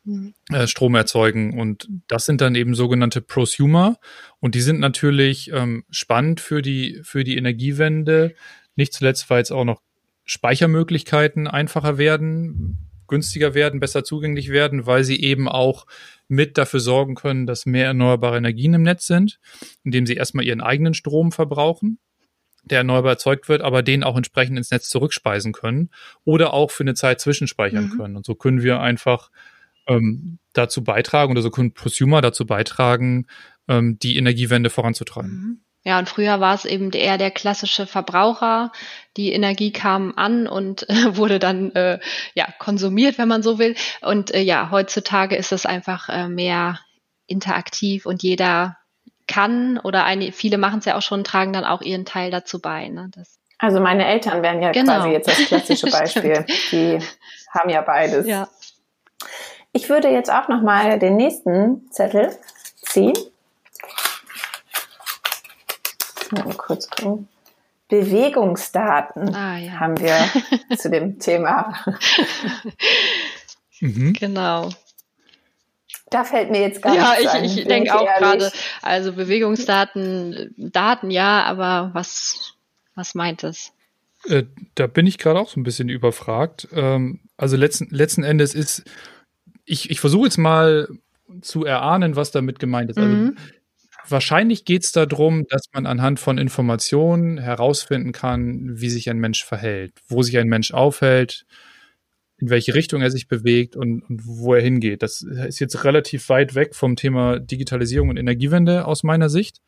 mhm. äh, Strom erzeugen. Und das sind dann eben sogenannte Prosumer. Und die sind natürlich ähm, spannend für die, für die Energiewende. Nicht zuletzt, weil es auch noch Speichermöglichkeiten einfacher werden, günstiger werden, besser zugänglich werden, weil sie eben auch mit dafür sorgen können, dass mehr erneuerbare Energien im Netz sind, indem sie erstmal ihren eigenen Strom verbrauchen, der erneuerbar erzeugt wird, aber den auch entsprechend ins Netz zurückspeisen können oder auch für eine Zeit zwischenspeichern mhm. können. Und so können wir einfach ähm, dazu beitragen oder so können Prosumer dazu beitragen, ähm, die Energiewende voranzutreiben. Mhm. Ja, und früher war es eben eher der klassische Verbraucher. Die Energie kam an und äh, wurde dann äh, ja konsumiert, wenn man so will. Und äh, ja, heutzutage ist es einfach äh, mehr interaktiv und jeder kann oder eine, viele machen es ja auch schon, tragen dann auch ihren Teil dazu bei. Ne? Das also meine Eltern wären ja genau. quasi jetzt das klassische Beispiel. Die haben ja beides. Ja. Ich würde jetzt auch noch mal den nächsten Zettel ziehen mal kurz gucken. Bewegungsdaten ah, ja. haben wir zu dem Thema. mhm. Genau. Da fällt mir jetzt gar ja, nichts ein. Ja, ich, ich denke auch gerade, also Bewegungsdaten, Daten ja, aber was, was meint es? Äh, da bin ich gerade auch so ein bisschen überfragt. Ähm, also letzten, letzten Endes ist, ich, ich versuche jetzt mal zu erahnen, was damit gemeint ist. Also mhm Wahrscheinlich geht es darum, dass man anhand von Informationen herausfinden kann, wie sich ein Mensch verhält, wo sich ein Mensch aufhält, in welche Richtung er sich bewegt und, und wo er hingeht. Das ist jetzt relativ weit weg vom Thema Digitalisierung und Energiewende aus meiner Sicht.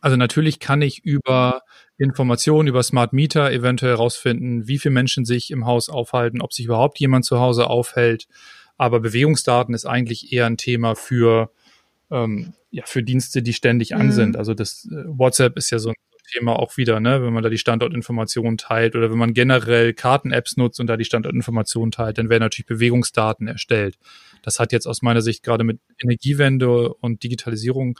Also natürlich kann ich über Informationen, über Smart Meter eventuell herausfinden, wie viele Menschen sich im Haus aufhalten, ob sich überhaupt jemand zu Hause aufhält. Aber Bewegungsdaten ist eigentlich eher ein Thema für, ähm, ja, für Dienste, die ständig an mhm. sind. Also das äh, WhatsApp ist ja so ein Thema auch wieder, ne, wenn man da die Standortinformationen teilt oder wenn man generell Karten-Apps nutzt und da die Standortinformationen teilt, dann werden natürlich Bewegungsdaten erstellt. Das hat jetzt aus meiner Sicht gerade mit Energiewende und Digitalisierung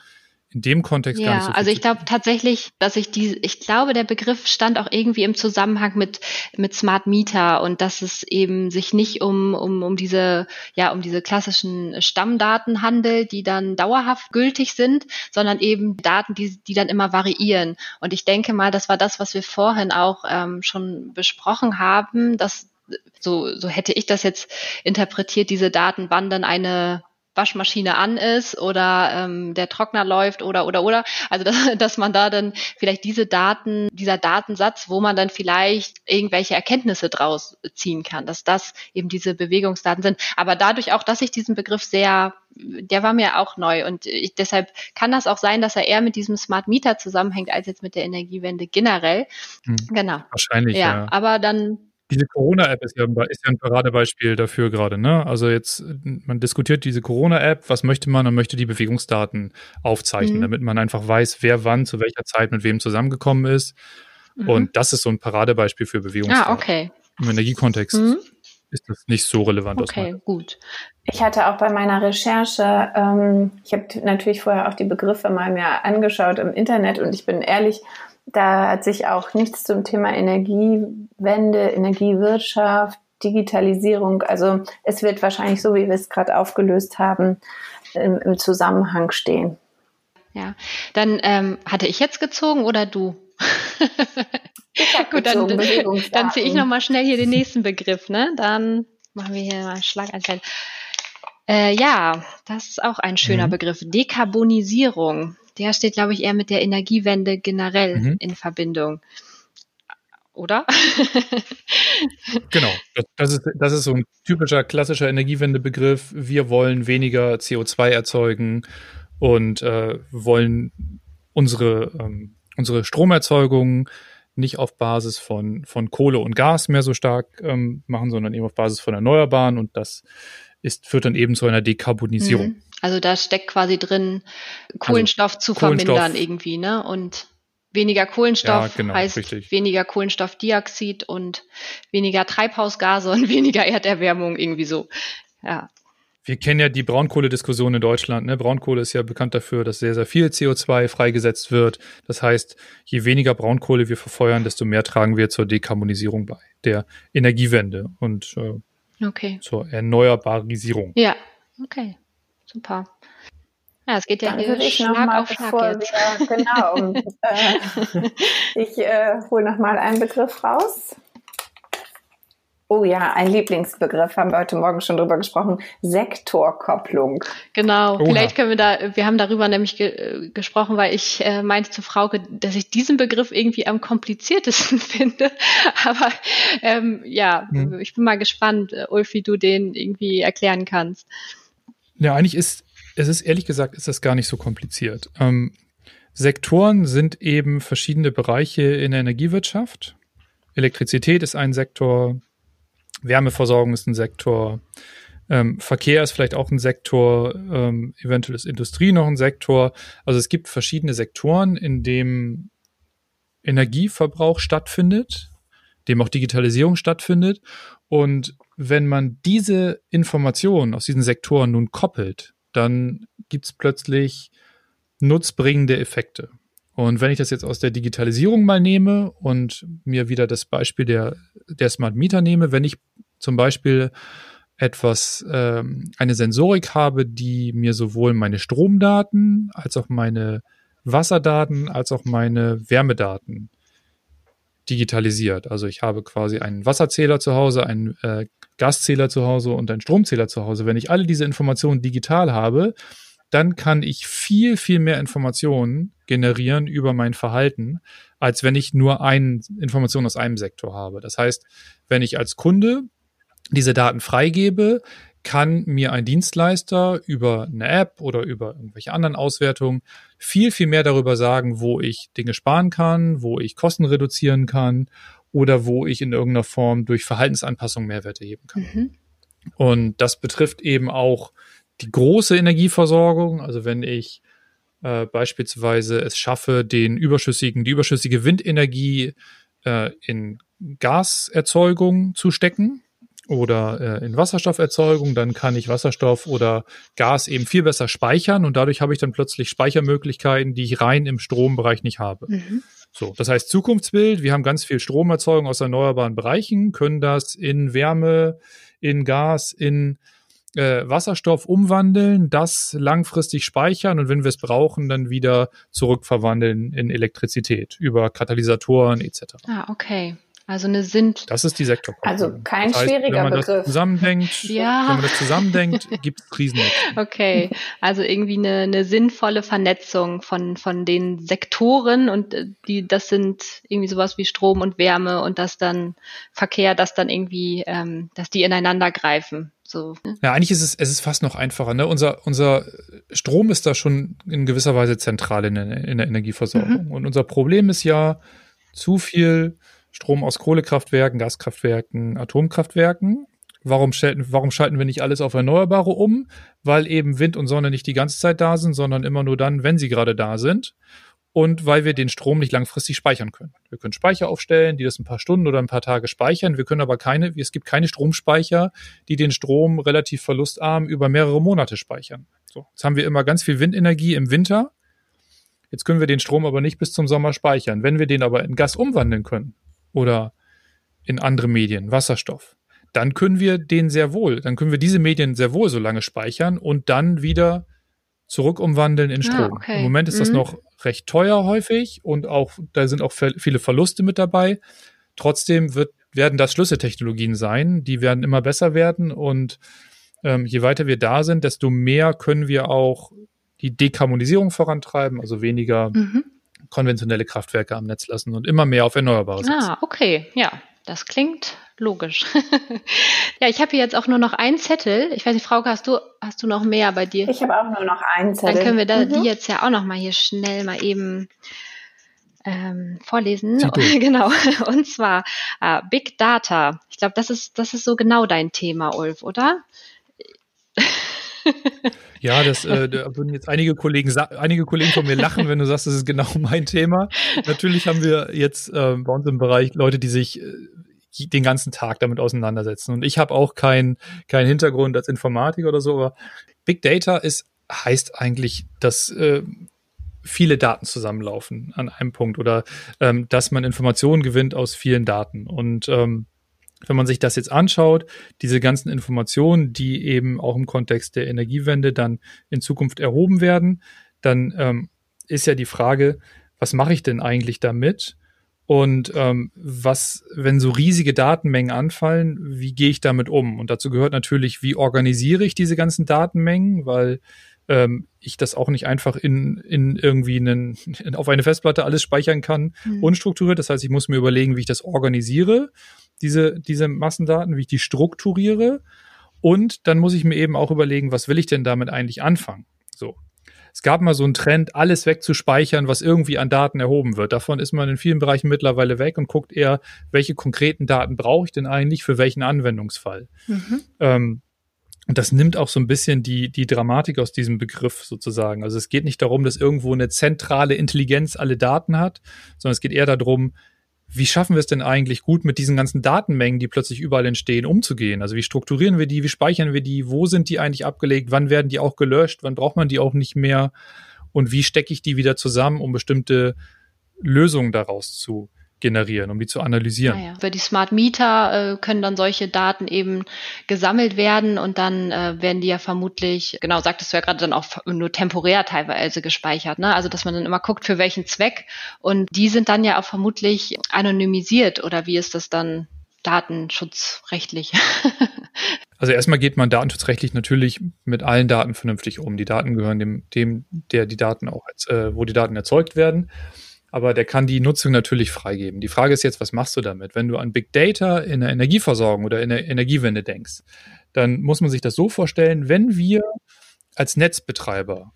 in dem Kontext ja, gar nicht so also ich glaube tatsächlich, dass ich die, ich glaube, der Begriff stand auch irgendwie im Zusammenhang mit mit Smart Meter und dass es eben sich nicht um um um diese ja um diese klassischen Stammdaten handelt, die dann dauerhaft gültig sind, sondern eben Daten, die die dann immer variieren. Und ich denke mal, das war das, was wir vorhin auch ähm, schon besprochen haben, dass so so hätte ich das jetzt interpretiert, diese Daten, wann dann eine Waschmaschine an ist oder ähm, der Trockner läuft oder oder oder. Also dass, dass man da dann vielleicht diese Daten, dieser Datensatz, wo man dann vielleicht irgendwelche Erkenntnisse draus ziehen kann, dass das eben diese Bewegungsdaten sind. Aber dadurch auch, dass ich diesen Begriff sehr, der war mir auch neu und ich, deshalb kann das auch sein, dass er eher mit diesem Smart Meter zusammenhängt als jetzt mit der Energiewende generell. Hm, genau. Wahrscheinlich. Ja, ja. aber dann diese Corona-App ist ja, ist ja ein Paradebeispiel dafür gerade, ne? Also jetzt, man diskutiert diese Corona-App, was möchte man? Man möchte die Bewegungsdaten aufzeichnen, mhm. damit man einfach weiß, wer wann, zu welcher Zeit mit wem zusammengekommen ist. Mhm. Und das ist so ein Paradebeispiel für Bewegungsdaten. Ah, okay. Im Energiekontext mhm. ist das nicht so relevant. Okay, gut. Ich hatte auch bei meiner Recherche, ähm, ich habe natürlich vorher auch die Begriffe mal mir angeschaut im Internet und ich bin ehrlich, da hat sich auch nichts zum Thema Energiewende, Energiewirtschaft, Digitalisierung, also es wird wahrscheinlich so, wie wir es gerade aufgelöst haben, im, im, Zusammenhang stehen. Ja, dann ähm, hatte ich jetzt gezogen oder du? gezogen, dann, dann ziehe ich nochmal schnell hier den nächsten Begriff, ne? Dann machen wir hier mal Schlaganteil. Äh, ja, das ist auch ein schöner mhm. Begriff. Dekarbonisierung der steht, glaube ich, eher mit der Energiewende generell mhm. in Verbindung. Oder? genau, das, das, ist, das ist so ein typischer klassischer Energiewendebegriff. Wir wollen weniger CO2 erzeugen und äh, wollen unsere, ähm, unsere Stromerzeugung nicht auf Basis von, von Kohle und Gas mehr so stark ähm, machen, sondern eben auf Basis von Erneuerbaren und das ist, führt dann eben zu einer Dekarbonisierung. Mhm. Also da steckt quasi drin, Kohlenstoff also, zu Kohlenstoff, vermindern irgendwie, ne? Und weniger Kohlenstoff ja, genau, heißt richtig. weniger Kohlenstoffdioxid und weniger Treibhausgase und weniger Erderwärmung irgendwie so. Ja. Wir kennen ja die Braunkohlediskussion in Deutschland. Ne? Braunkohle ist ja bekannt dafür, dass sehr, sehr viel CO2 freigesetzt wird. Das heißt, je weniger Braunkohle wir verfeuern, desto mehr tragen wir zur Dekarbonisierung bei, der Energiewende. Und äh, Okay. Zur Erneuerbarisierung. Ja, okay. Super. Ja, es geht ja Dann hier ich Schlag noch mal, auf Schlag jetzt. Wir, genau. äh, ich äh, hole nochmal einen Begriff raus. Oh ja, ein Lieblingsbegriff, haben wir heute Morgen schon drüber gesprochen, Sektorkopplung. Genau, Oha. vielleicht können wir da, wir haben darüber nämlich ge gesprochen, weil ich äh, meinte zu Frauke, dass ich diesen Begriff irgendwie am kompliziertesten finde. Aber ähm, ja, hm. ich bin mal gespannt, äh, Ulf, wie du den irgendwie erklären kannst. Ja, eigentlich ist, es ist ehrlich gesagt, ist das gar nicht so kompliziert. Ähm, Sektoren sind eben verschiedene Bereiche in der Energiewirtschaft. Elektrizität ist ein Sektor, Wärmeversorgung ist ein Sektor, ähm, Verkehr ist vielleicht auch ein Sektor, ähm, eventuell ist Industrie noch ein Sektor. Also es gibt verschiedene Sektoren, in dem Energieverbrauch stattfindet, dem auch Digitalisierung stattfindet. Und wenn man diese Informationen aus diesen Sektoren nun koppelt, dann gibt es plötzlich nutzbringende Effekte. Und wenn ich das jetzt aus der Digitalisierung mal nehme und mir wieder das Beispiel der, der Smart Meter nehme, wenn ich zum Beispiel etwas, ähm, eine Sensorik habe, die mir sowohl meine Stromdaten als auch meine Wasserdaten als auch meine Wärmedaten digitalisiert. Also ich habe quasi einen Wasserzähler zu Hause, einen äh, Gaszähler zu Hause und einen Stromzähler zu Hause. Wenn ich alle diese Informationen digital habe, dann kann ich viel, viel mehr Informationen generieren über mein Verhalten, als wenn ich nur eine Information aus einem Sektor habe. Das heißt, wenn ich als Kunde diese Daten freigebe, kann mir ein Dienstleister über eine App oder über irgendwelche anderen Auswertungen viel, viel mehr darüber sagen, wo ich Dinge sparen kann, wo ich Kosten reduzieren kann oder wo ich in irgendeiner Form durch Verhaltensanpassung Mehrwerte heben kann. Mhm. Und das betrifft eben auch die große Energieversorgung. Also wenn ich äh, beispielsweise es schaffe, den überschüssigen, die überschüssige Windenergie äh, in Gaserzeugung zu stecken, oder äh, in Wasserstofferzeugung, dann kann ich Wasserstoff oder Gas eben viel besser speichern und dadurch habe ich dann plötzlich Speichermöglichkeiten, die ich rein im Strombereich nicht habe. Mhm. So, das heißt Zukunftsbild, wir haben ganz viel Stromerzeugung aus erneuerbaren Bereichen, können das in Wärme, in Gas, in äh, Wasserstoff umwandeln, das langfristig speichern und wenn wir es brauchen, dann wieder zurückverwandeln in Elektrizität über Katalysatoren etc. Ah, okay. Also eine sind. Das ist die Sektorkontrolle. Also kein das heißt, schwieriger wenn man Begriff. Das zusammendenkt, ja. Wenn man das zusammendenkt, gibt es Krisen. Okay, also irgendwie eine, eine sinnvolle Vernetzung von von den Sektoren und äh, die das sind irgendwie sowas wie Strom und Wärme und das dann Verkehr, das dann irgendwie, ähm, dass die ineinander greifen. So. Ne? Ja, eigentlich ist es, es ist fast noch einfacher. Ne? Unser, unser Strom ist da schon in gewisser Weise zentral in der, in der Energieversorgung. Mhm. Und unser Problem ist ja zu viel Strom aus Kohlekraftwerken, Gaskraftwerken, Atomkraftwerken. Warum, schalten, warum schalten wir nicht alles auf Erneuerbare um? Weil eben Wind und Sonne nicht die ganze Zeit da sind, sondern immer nur dann, wenn sie gerade da sind. Und weil wir den Strom nicht langfristig speichern können. Wir können Speicher aufstellen, die das ein paar Stunden oder ein paar Tage speichern. Wir können aber keine, es gibt keine Stromspeicher, die den Strom relativ verlustarm über mehrere Monate speichern. So, jetzt haben wir immer ganz viel Windenergie im Winter. Jetzt können wir den Strom aber nicht bis zum Sommer speichern. Wenn wir den aber in Gas umwandeln können, oder in andere Medien, Wasserstoff, dann können wir den sehr wohl, dann können wir diese Medien sehr wohl so lange speichern und dann wieder zurück umwandeln in ah, Strom. Ah, okay. Im Moment ist mhm. das noch recht teuer häufig und auch da sind auch viele Verluste mit dabei. Trotzdem wird, werden das Schlüsseltechnologien sein, die werden immer besser werden und ähm, je weiter wir da sind, desto mehr können wir auch die Dekarbonisierung vorantreiben, also weniger mhm konventionelle Kraftwerke am Netz lassen und immer mehr auf Erneuerbare setzen. Ah, okay, ja, das klingt logisch. ja, ich habe hier jetzt auch nur noch einen Zettel. Ich weiß nicht, Frauke, hast du, hast du noch mehr bei dir? Ich habe auch nur noch einen Zettel. Dann können wir da, mhm. die jetzt ja auch noch mal hier schnell mal eben ähm, vorlesen. genau. Und zwar äh, Big Data. Ich glaube, das ist, das ist so genau dein Thema, Ulf, oder? Ja, das äh, da würden jetzt einige Kollegen, einige Kollegen von mir lachen, wenn du sagst, das ist genau mein Thema. Natürlich haben wir jetzt äh, bei uns im Bereich Leute, die sich äh, den ganzen Tag damit auseinandersetzen. Und ich habe auch keinen kein Hintergrund als Informatiker oder so, aber Big Data ist, heißt eigentlich, dass äh, viele Daten zusammenlaufen an einem Punkt oder ähm, dass man Informationen gewinnt aus vielen Daten. Und ähm, wenn man sich das jetzt anschaut, diese ganzen Informationen, die eben auch im Kontext der Energiewende dann in Zukunft erhoben werden, dann ähm, ist ja die Frage, was mache ich denn eigentlich damit? Und ähm, was, wenn so riesige Datenmengen anfallen, wie gehe ich damit um? Und dazu gehört natürlich, wie organisiere ich diese ganzen Datenmengen, weil ähm, ich das auch nicht einfach in, in irgendwie einen, auf eine Festplatte alles speichern kann, mhm. unstrukturiert. Das heißt, ich muss mir überlegen, wie ich das organisiere diese, diese Massendaten, wie ich die strukturiere. Und dann muss ich mir eben auch überlegen, was will ich denn damit eigentlich anfangen? So. Es gab mal so einen Trend, alles wegzuspeichern, was irgendwie an Daten erhoben wird. Davon ist man in vielen Bereichen mittlerweile weg und guckt eher, welche konkreten Daten brauche ich denn eigentlich für welchen Anwendungsfall. Mhm. Ähm, und das nimmt auch so ein bisschen die, die Dramatik aus diesem Begriff sozusagen. Also es geht nicht darum, dass irgendwo eine zentrale Intelligenz alle Daten hat, sondern es geht eher darum, wie schaffen wir es denn eigentlich gut mit diesen ganzen Datenmengen, die plötzlich überall entstehen, umzugehen? Also wie strukturieren wir die, wie speichern wir die, wo sind die eigentlich abgelegt, wann werden die auch gelöscht, wann braucht man die auch nicht mehr? Und wie stecke ich die wieder zusammen, um bestimmte Lösungen daraus zu generieren, um die zu analysieren. Ja, ja. Über die Smart Meter äh, können dann solche Daten eben gesammelt werden und dann äh, werden die ja vermutlich, genau sagtest du ja gerade, dann auch nur temporär teilweise gespeichert. Ne? Also dass man dann immer guckt, für welchen Zweck. Und die sind dann ja auch vermutlich anonymisiert oder wie ist das dann datenschutzrechtlich? Also erstmal geht man datenschutzrechtlich natürlich mit allen Daten vernünftig um. Die Daten gehören dem, dem der die Daten auch, äh, wo die Daten erzeugt werden. Aber der kann die Nutzung natürlich freigeben. Die Frage ist jetzt, was machst du damit? Wenn du an Big Data in der Energieversorgung oder in der Energiewende denkst, dann muss man sich das so vorstellen, wenn wir als Netzbetreiber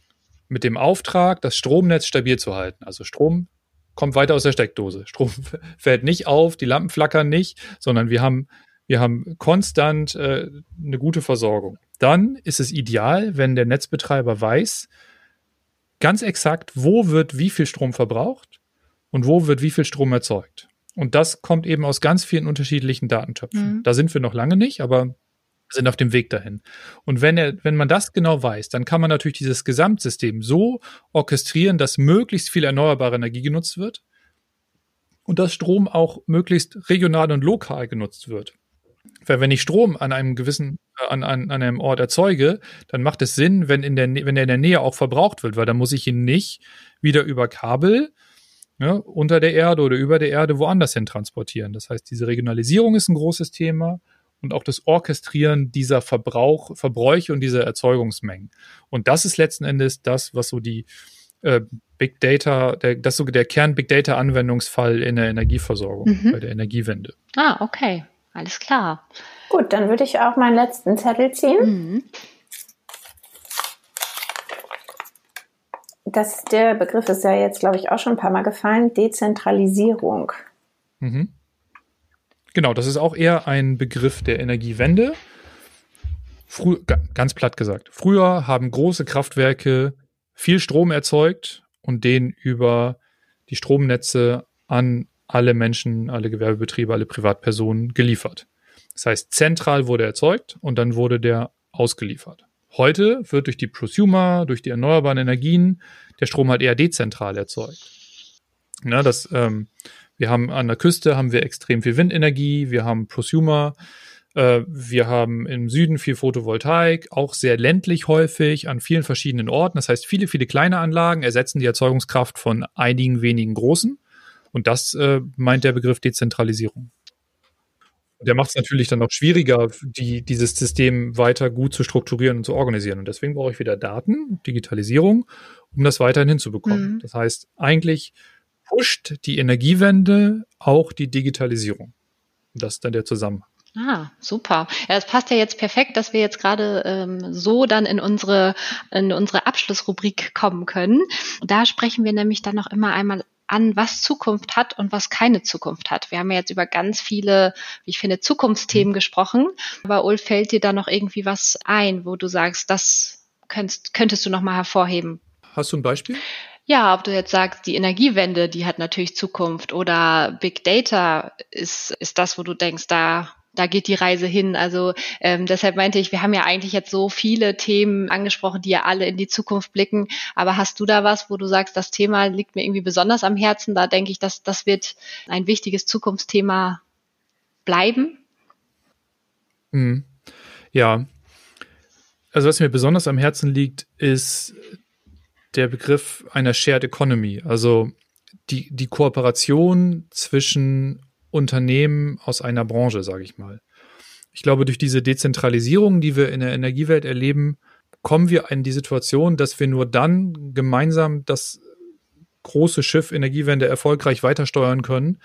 mit dem Auftrag, das Stromnetz stabil zu halten, also Strom kommt weiter aus der Steckdose. Strom fällt nicht auf, die Lampen flackern nicht, sondern wir haben wir haben konstant äh, eine gute Versorgung. Dann ist es ideal, wenn der Netzbetreiber weiß, ganz exakt, wo wird wie viel Strom verbraucht und wo wird wie viel Strom erzeugt. Und das kommt eben aus ganz vielen unterschiedlichen Datentöpfen. Mhm. Da sind wir noch lange nicht, aber sind auf dem Weg dahin. Und wenn er, wenn man das genau weiß, dann kann man natürlich dieses Gesamtsystem so orchestrieren, dass möglichst viel erneuerbare Energie genutzt wird und dass Strom auch möglichst regional und lokal genutzt wird. Weil wenn ich Strom an einem gewissen, äh, an, an, an einem Ort erzeuge, dann macht es Sinn, wenn in der, wenn er in der Nähe auch verbraucht wird, weil dann muss ich ihn nicht wieder über Kabel ne, unter der Erde oder über der Erde woanders hin transportieren. Das heißt, diese Regionalisierung ist ein großes Thema und auch das Orchestrieren dieser Verbrauch, Verbräuche und dieser Erzeugungsmengen. Und das ist letzten Endes das, was so die äh, Big Data, der, das so der Kern Big Data Anwendungsfall in der Energieversorgung, mhm. bei der Energiewende. Ah, okay. Alles klar. Gut, dann würde ich auch meinen letzten Zettel ziehen. Mhm. Das, der Begriff ist ja jetzt, glaube ich, auch schon ein paar Mal gefallen. Dezentralisierung. Mhm. Genau, das ist auch eher ein Begriff der Energiewende. Frü ganz platt gesagt. Früher haben große Kraftwerke viel Strom erzeugt und den über die Stromnetze an alle Menschen, alle Gewerbebetriebe, alle Privatpersonen geliefert. Das heißt, zentral wurde erzeugt und dann wurde der ausgeliefert. Heute wird durch die Prosumer, durch die erneuerbaren Energien der Strom halt eher dezentral erzeugt. Na, das, ähm, wir haben an der Küste haben wir extrem viel Windenergie, wir haben Prosumer, äh, wir haben im Süden viel Photovoltaik, auch sehr ländlich häufig an vielen verschiedenen Orten. Das heißt, viele, viele kleine Anlagen ersetzen die Erzeugungskraft von einigen wenigen großen. Und das äh, meint der Begriff Dezentralisierung. Der macht es natürlich dann noch schwieriger, die, dieses System weiter gut zu strukturieren und zu organisieren. Und deswegen brauche ich wieder Daten, Digitalisierung, um das weiterhin hinzubekommen. Mhm. Das heißt, eigentlich pusht die Energiewende auch die Digitalisierung. Das ist dann der Zusammenhang. Ah, super. Ja, das passt ja jetzt perfekt, dass wir jetzt gerade ähm, so dann in unsere, in unsere Abschlussrubrik kommen können. Da sprechen wir nämlich dann noch immer einmal an, was Zukunft hat und was keine Zukunft hat. Wir haben ja jetzt über ganz viele, wie ich finde, Zukunftsthemen mhm. gesprochen. Aber Ulf, fällt dir da noch irgendwie was ein, wo du sagst, das könntest, könntest du noch mal hervorheben? Hast du ein Beispiel? Ja, ob du jetzt sagst, die Energiewende, die hat natürlich Zukunft oder Big Data ist, ist das, wo du denkst, da da geht die Reise hin. Also ähm, deshalb meinte ich, wir haben ja eigentlich jetzt so viele Themen angesprochen, die ja alle in die Zukunft blicken. Aber hast du da was, wo du sagst, das Thema liegt mir irgendwie besonders am Herzen? Da denke ich, dass das wird ein wichtiges Zukunftsthema bleiben. Mhm. Ja. Also was mir besonders am Herzen liegt, ist der Begriff einer Shared Economy. Also die, die Kooperation zwischen Unternehmen aus einer Branche, sage ich mal. Ich glaube, durch diese Dezentralisierung, die wir in der Energiewelt erleben, kommen wir in die Situation, dass wir nur dann gemeinsam das große Schiff Energiewende erfolgreich weitersteuern können,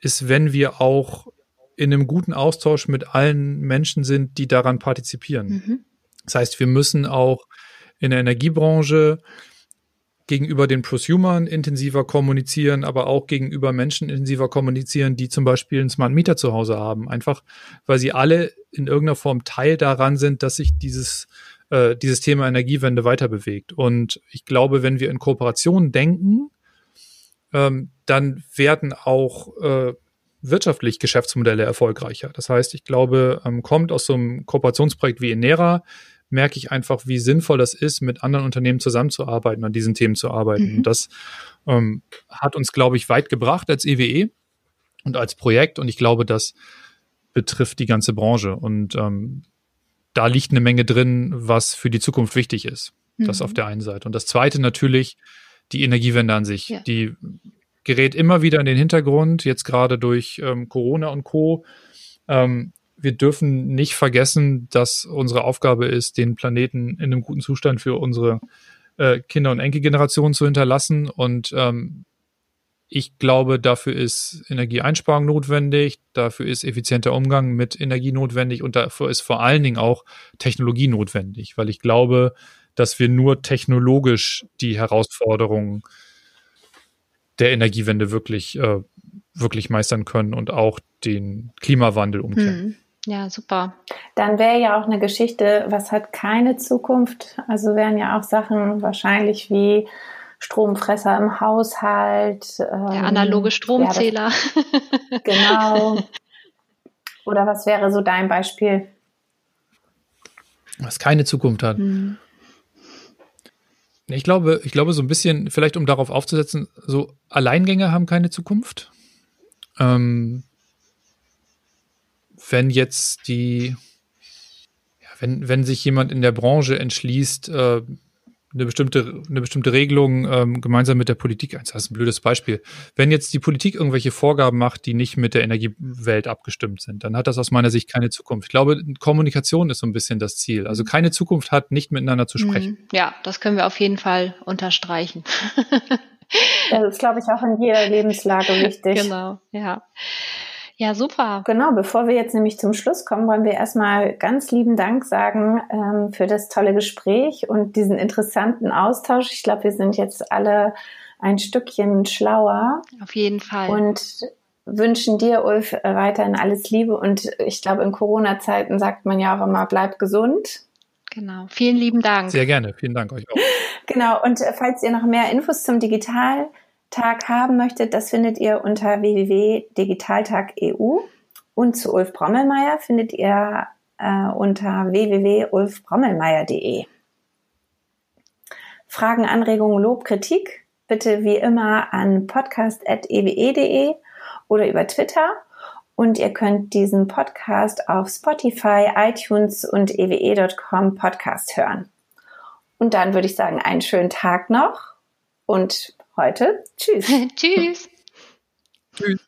ist, wenn wir auch in einem guten Austausch mit allen Menschen sind, die daran partizipieren. Mhm. Das heißt, wir müssen auch in der Energiebranche gegenüber den Prosumern intensiver kommunizieren, aber auch gegenüber Menschen intensiver kommunizieren, die zum Beispiel einen Smart Meter zu Hause haben. Einfach, weil sie alle in irgendeiner Form Teil daran sind, dass sich dieses, äh, dieses Thema Energiewende weiter bewegt. Und ich glaube, wenn wir in Kooperation denken, ähm, dann werden auch äh, wirtschaftlich Geschäftsmodelle erfolgreicher. Das heißt, ich glaube, ähm, kommt aus so einem Kooperationsprojekt wie Enera, merke ich einfach, wie sinnvoll das ist, mit anderen Unternehmen zusammenzuarbeiten, an diesen Themen zu arbeiten. Mhm. Und das ähm, hat uns, glaube ich, weit gebracht als EWE e und als Projekt. Und ich glaube, das betrifft die ganze Branche. Und ähm, da liegt eine Menge drin, was für die Zukunft wichtig ist. Mhm. Das auf der einen Seite. Und das zweite natürlich die Energiewende an sich. Ja. Die gerät immer wieder in den Hintergrund, jetzt gerade durch ähm, Corona und Co. Ähm, wir dürfen nicht vergessen, dass unsere Aufgabe ist, den Planeten in einem guten Zustand für unsere äh, Kinder- und Enkelgenerationen zu hinterlassen. Und ähm, ich glaube, dafür ist Energieeinsparung notwendig, dafür ist effizienter Umgang mit Energie notwendig und dafür ist vor allen Dingen auch Technologie notwendig, weil ich glaube, dass wir nur technologisch die Herausforderungen der Energiewende wirklich, äh, wirklich meistern können und auch den Klimawandel umkehren. Hm. Ja, super. Dann wäre ja auch eine Geschichte, was hat keine Zukunft? Also wären ja auch Sachen wahrscheinlich wie Stromfresser im Haushalt. Der ähm, analoge Stromzähler. Ja, genau. Oder was wäre so dein Beispiel? Was keine Zukunft hat. Hm. Ich glaube, ich glaube so ein bisschen, vielleicht um darauf aufzusetzen, so Alleingänge haben keine Zukunft. Ähm, wenn jetzt die, ja, wenn, wenn sich jemand in der Branche entschließt, äh, eine bestimmte, eine bestimmte Regelung ähm, gemeinsam mit der Politik, das ist ein blödes Beispiel. Wenn jetzt die Politik irgendwelche Vorgaben macht, die nicht mit der Energiewelt abgestimmt sind, dann hat das aus meiner Sicht keine Zukunft. Ich glaube, Kommunikation ist so ein bisschen das Ziel. Also keine Zukunft hat, nicht miteinander zu sprechen. Mhm. Ja, das können wir auf jeden Fall unterstreichen. das ist, glaube ich, auch in jeder Lebenslage wichtig. Genau, ja. Ja, super. Genau, bevor wir jetzt nämlich zum Schluss kommen, wollen wir erstmal ganz lieben Dank sagen ähm, für das tolle Gespräch und diesen interessanten Austausch. Ich glaube, wir sind jetzt alle ein Stückchen schlauer. Auf jeden Fall. Und wünschen dir, Ulf, weiterhin alles Liebe. Und ich glaube, in Corona-Zeiten sagt man ja auch immer, bleib gesund. Genau. Vielen lieben Dank. Sehr gerne. Vielen Dank euch auch. Genau. Und äh, falls ihr noch mehr Infos zum Digital Tag haben möchtet, das findet ihr unter www.digitaltag.eu und zu Ulf Brommelmeier findet ihr äh, unter www.ulfbrommelmeier.de. Fragen, Anregungen, Lob, Kritik bitte wie immer an podcast.ewe.de oder über Twitter. Und ihr könnt diesen Podcast auf Spotify, iTunes und ewe.com Podcast hören. Und dann würde ich sagen, einen schönen Tag noch und heute. Tschüss. Tschüss. Tschüss.